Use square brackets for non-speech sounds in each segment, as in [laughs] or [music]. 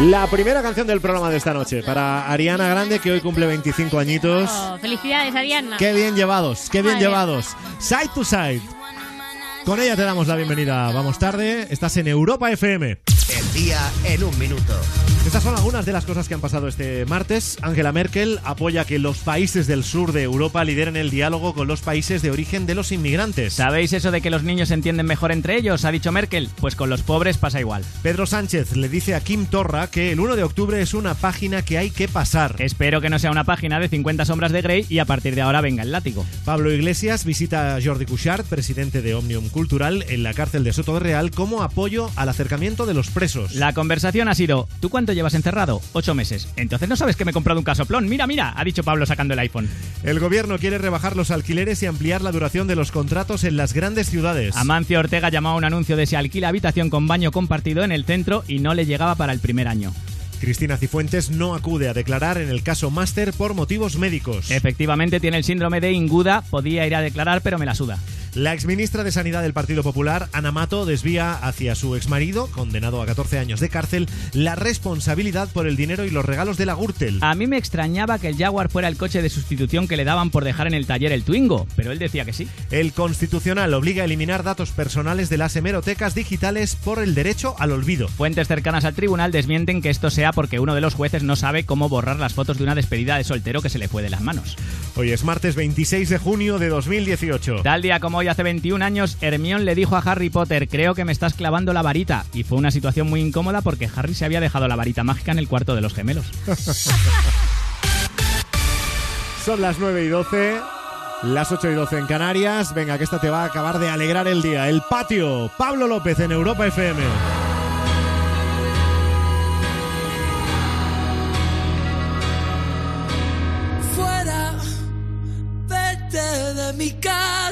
La primera canción del programa de esta noche para Ariana Grande, que hoy cumple 25 añitos. Oh, felicidades, Ariana. Qué bien llevados, qué bien Madre. llevados. Side to side. Con ella te damos la bienvenida. Vamos tarde. Estás en Europa FM. Día en un minuto. Estas son algunas de las cosas que han pasado este martes. Angela Merkel apoya que los países del sur de Europa lideren el diálogo con los países de origen de los inmigrantes. ¿Sabéis eso de que los niños se entienden mejor entre ellos? Ha dicho Merkel. Pues con los pobres pasa igual. Pedro Sánchez le dice a Kim Torra que el 1 de octubre es una página que hay que pasar. Espero que no sea una página de 50 sombras de Grey y a partir de ahora venga el látigo. Pablo Iglesias visita a Jordi Cuixart, presidente de Omnium Cultural, en la cárcel de Soto de Real como apoyo al acercamiento de los presos. La conversación ha sido, ¿tú cuánto llevas encerrado? Ocho meses. Entonces no sabes que me he comprado un casoplón. Mira, mira, ha dicho Pablo sacando el iPhone. El gobierno quiere rebajar los alquileres y ampliar la duración de los contratos en las grandes ciudades. Amancio Ortega llamó a un anuncio de se alquila habitación con baño compartido en el centro y no le llegaba para el primer año. Cristina Cifuentes no acude a declarar en el caso Máster por motivos médicos. Efectivamente tiene el síndrome de Inguda, podía ir a declarar pero me la suda. La exministra de Sanidad del Partido Popular, Ana Mato, desvía hacia su exmarido, condenado a 14 años de cárcel, la responsabilidad por el dinero y los regalos de la Gürtel. A mí me extrañaba que el Jaguar fuera el coche de sustitución que le daban por dejar en el taller el Twingo, pero él decía que sí. El Constitucional obliga a eliminar datos personales de las hemerotecas digitales por el derecho al olvido. Fuentes cercanas al tribunal desmienten que esto sea porque uno de los jueces no sabe cómo borrar las fotos de una despedida de soltero que se le fue de las manos. Hoy es martes 26 de junio de 2018. Tal día como hoy hace 21 años, Hermión le dijo a Harry Potter, creo que me estás clavando la varita. Y fue una situación muy incómoda porque Harry se había dejado la varita mágica en el cuarto de los gemelos. [laughs] Son las 9 y 12, las 8 y 12 en Canarias. Venga, que esta te va a acabar de alegrar el día. El patio, Pablo López en Europa FM.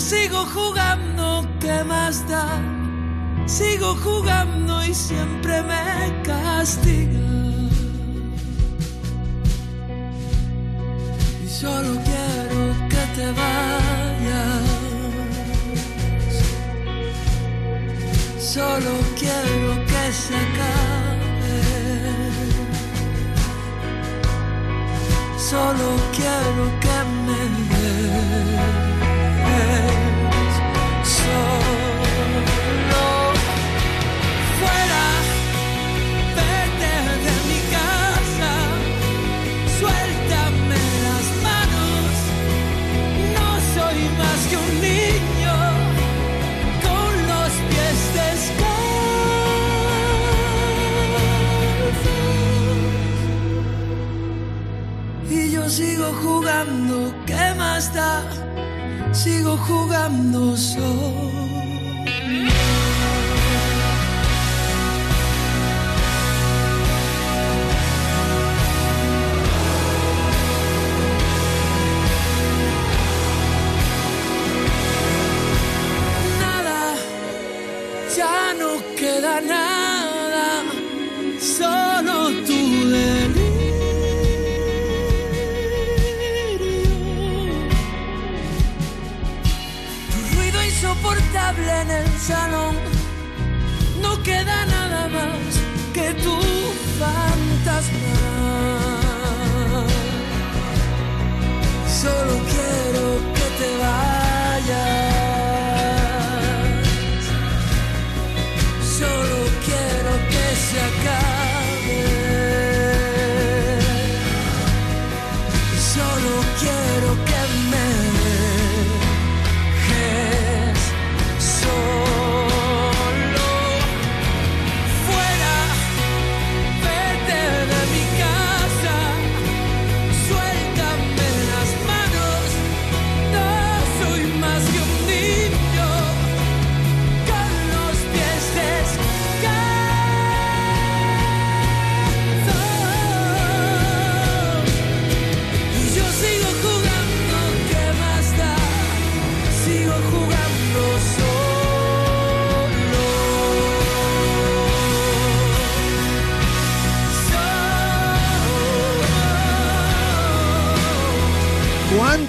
Sigo jugando, ¿qué más da? Sigo jugando y siempre me castiga. Y solo quiero que te vayas. Solo quiero que se acabe. Solo quiero que me des.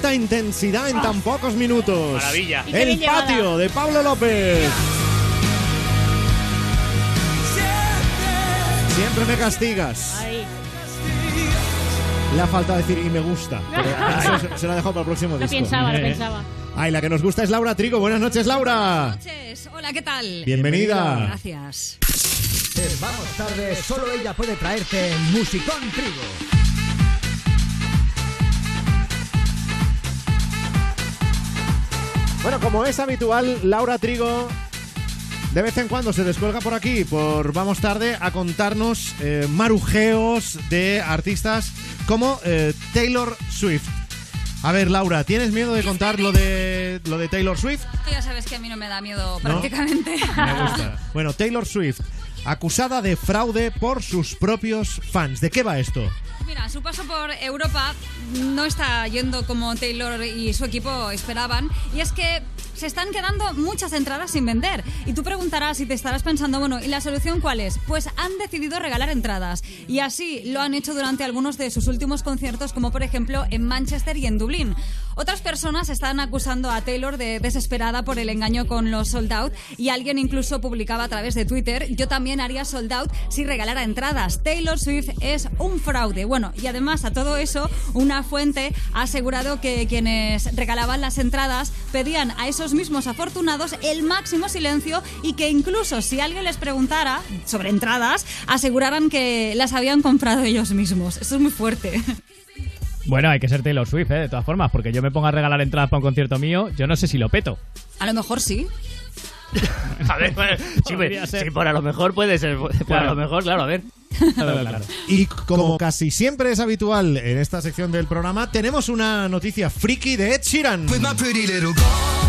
Cuánta intensidad en tan pocos minutos. Maravilla. El patio de Pablo López. Siempre me castigas. Ahí. Le ha faltado decir y me gusta. [laughs] Pero eso se- lo ha dejado para el próximo Lo disco. pensaba, lo Eh, [laughs] pensaba. Ay, la que nos gusta es Laura Trigo. Buenas noches, Laura. noches. Hola, ¿qué tal? Bienvenida. Gracias. En Vamos Tarde, solo ella puede traerte Musicón Trigo. Bueno, como es habitual, Laura Trigo de vez en cuando se descuelga por aquí, por Vamos Tarde, a contarnos eh, marujeos de artistas como eh, Taylor Swift. A ver, Laura, ¿tienes miedo de contar lo de, lo de Taylor Swift? Tú ya sabes que a mí no me da miedo ¿No? prácticamente. Me gusta. Bueno, Taylor Swift, acusada de fraude por sus propios fans. ¿De qué va esto? Mira, su paso por Europa no está yendo como Taylor y su equipo esperaban. Y es que se están quedando muchas entradas sin vender. Y tú preguntarás y te estarás pensando, bueno, ¿y la solución cuál es? Pues han decidido regalar entradas. Y así lo han hecho durante algunos de sus últimos conciertos, como por ejemplo en Manchester y en Dublín. Otras personas están acusando a Taylor de desesperada por el engaño con los sold out y alguien incluso publicaba a través de Twitter, yo también haría sold out si regalara entradas. Taylor Swift es un fraude. Bueno, y además a todo eso, una fuente ha asegurado que quienes regalaban las entradas pedían a esos mismos afortunados el máximo silencio y que incluso si alguien les preguntara sobre entradas, aseguraran que las habían comprado ellos mismos. Eso es muy fuerte. Bueno, hay que ser Taylor Swift, ¿eh? de todas formas, porque yo me pongo a regalar entradas para un concierto mío, yo no sé si lo peto. A lo mejor sí. [laughs] A ver, bueno, sí, pues, ser. sí, por a lo mejor puede ser. Por Claro. a lo mejor, claro, a ver. Claro, claro. Y como casi siempre es habitual en esta sección del programa, tenemos una noticia friki de Ed Sheeran. with my pretty little Galway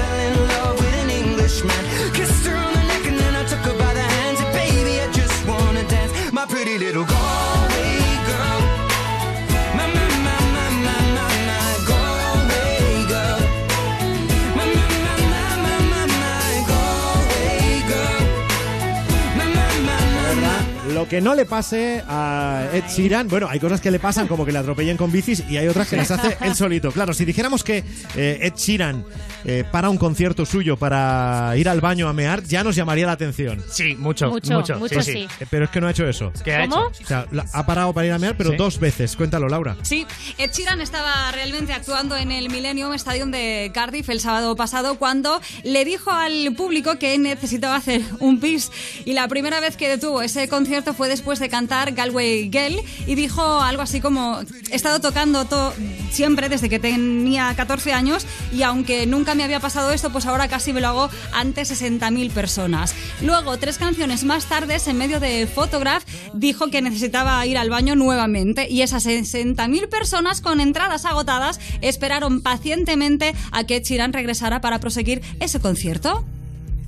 que no le pase a Ed Sheeran, bueno, hay cosas que le pasan como que le atropellen con bicis y hay otras que las hace él solito. Claro, si dijéramos que eh, Ed Sheeran eh, para un concierto suyo para ir al baño a mear, ya nos llamaría la atención. Sí, mucho, Mucho, mucho. mucho sí, sí. Eh, Pero es que no ha hecho eso. ¿Qué ha ¿Cómo? hecho? O sea, la- ha parado para ir a mear, pero Sí. dos veces. Cuéntalo, Laura. Sí, Ed Sheeran estaba realmente actuando en el Millennium Stadium de Cardiff el sábado pasado cuando le dijo al público que necesitaba hacer un pis. Y la primera vez que detuvo ese concierto fue después de cantar Galway Girl y dijo algo así como: He estado tocando to- siempre desde que tenía 14 años y aunque nunca me había pasado esto, pues ahora casi me lo hago ante 60.000 personas. Luego, tres canciones más tarde, en medio de Photograph, dijo que necesitaba ir al baño nuevamente y esas 60.000 personas con entradas agotadas esperaron pacientemente a que Sheeran regresara para proseguir ese concierto.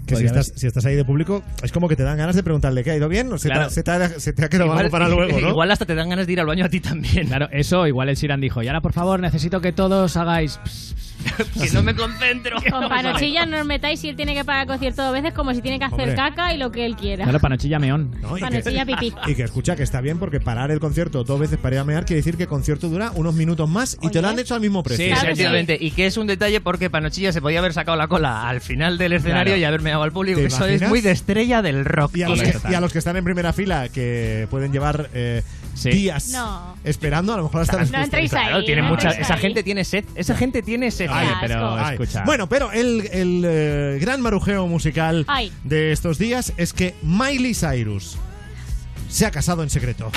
Que si estás, si estás ahí de público, es como que te dan ganas de preguntarle, ¿qué ha ido bien? ¿O se, te, Claro. se te ha, se te ha quedado algo para luego, no? igual hasta te dan ganas de ir al baño a ti también. Claro, eso igual el Siran dijo, y ahora por favor necesito que todos hagáis... [laughs] que no me concentro. [laughs] Con Panochilla no os metáis si él tiene que pagar concierto dos veces como si tiene que hacer Hombre. caca y lo que él quiera. Claro, panochilla meón. ¿no? Y, Panochilla pipí. [laughs] y que escucha que está bien porque parar el concierto dos veces para ir a mear quiere decir que el concierto dura unos minutos más y te lo han hecho al mismo precio. Sí, Claro efectivamente. Y que es un detalle porque Panochilla se podía haber sacado la cola al final del escenario Claro. y haberme al público. ¿Te Eso es imaginas? muy de estrella del rock. Y a, los que, y a los que están en primera fila, que pueden llevar eh, Sí. días No. esperando, a lo mejor hasta No gusta. entréis ahí. Claro, tiene no mucha, entréis esa ahí. gente tiene sed. Esa gente tiene sed. Ay, Oye, pero asco. Ay. escucha. Bueno, pero el, el, eh, gran marujeo musical Ay. de estos días es que Miley Cyrus se ha casado en secreto.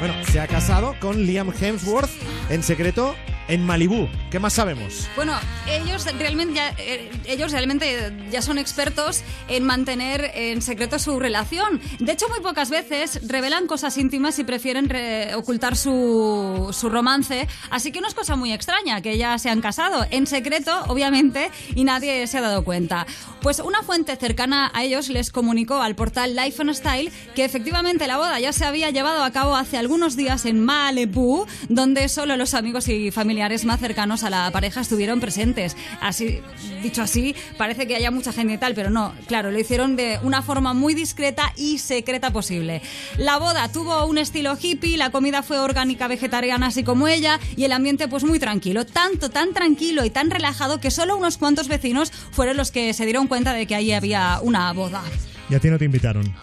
Bueno, se ha casado con Liam Hemsworth en secreto en Malibú. ¿Qué más sabemos? Bueno, ellos realmente ya, eh, ellos realmente ya son expertos en mantener en secreto su relación. De hecho, muy pocas veces revelan cosas íntimas y prefieren re- ocultar su, su romance. Así que no es cosa muy extraña que ya se han casado en secreto, obviamente, y nadie se ha dado cuenta. Pues una fuente cercana a ellos les comunicó al portal Life and Style que efectivamente la boda ya se había llevado a cabo hace algunos días en Malibu, donde solo los amigos y familiares más cercanos a la pareja estuvieron presentes. Así, dicho así, parece que haya mucha gente y tal, pero no, claro, lo hicieron de una forma muy discreta y secreta posible. La boda tuvo un estilo hippie, la comida fue orgánica vegetariana así como ella y el ambiente pues muy tranquilo, tanto tan tranquilo y tan relajado que solo unos cuantos vecinos fueron los que se dieron cuenta de que ahí había una boda. Y a ti no te invitaron.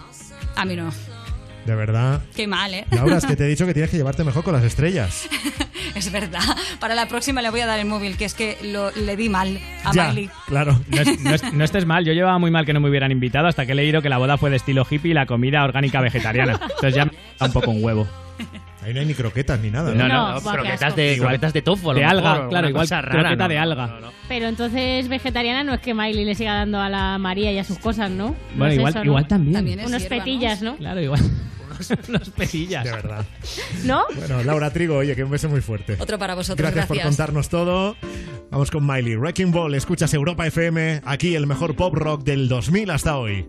A mí no. De verdad. Qué mal, ¿eh? Laura, es que te he dicho que tienes que llevarte mejor con las estrellas. [laughs] Es verdad. Para la próxima le voy a dar el móvil, que es que lo, le di mal a ya, Miley. claro. No, es- no es- no estés mal, yo llevaba muy mal que no me hubieran invitado hasta que he leído que la boda fue de estilo hippie y la comida orgánica vegetariana. Entonces ya me da un poco un huevo. Ahí no hay ni croquetas ni nada. No, ¿no? no, No, croquetas de, Igual. croquetas de tofu, a lo De mejor, alga, claro, igual rara, croqueta no, de alga. no, no. Pero entonces vegetariana no es que Miley le siga dando a la María y a sus cosas, ¿no? No Bueno, es igual, eso, ¿no? igual también. También es Unos petillas, ¿no? Claro, igual. Unos pesillas. De verdad. ¿No? Bueno, Laura Trigo, oye, que un beso muy fuerte. Otro para vosotros, Gracias, gracias. por contarnos todo. Vamos con Miley. Wrecking Ball, escuchas Europa FM, aquí el mejor pop rock del 2000 hasta hoy.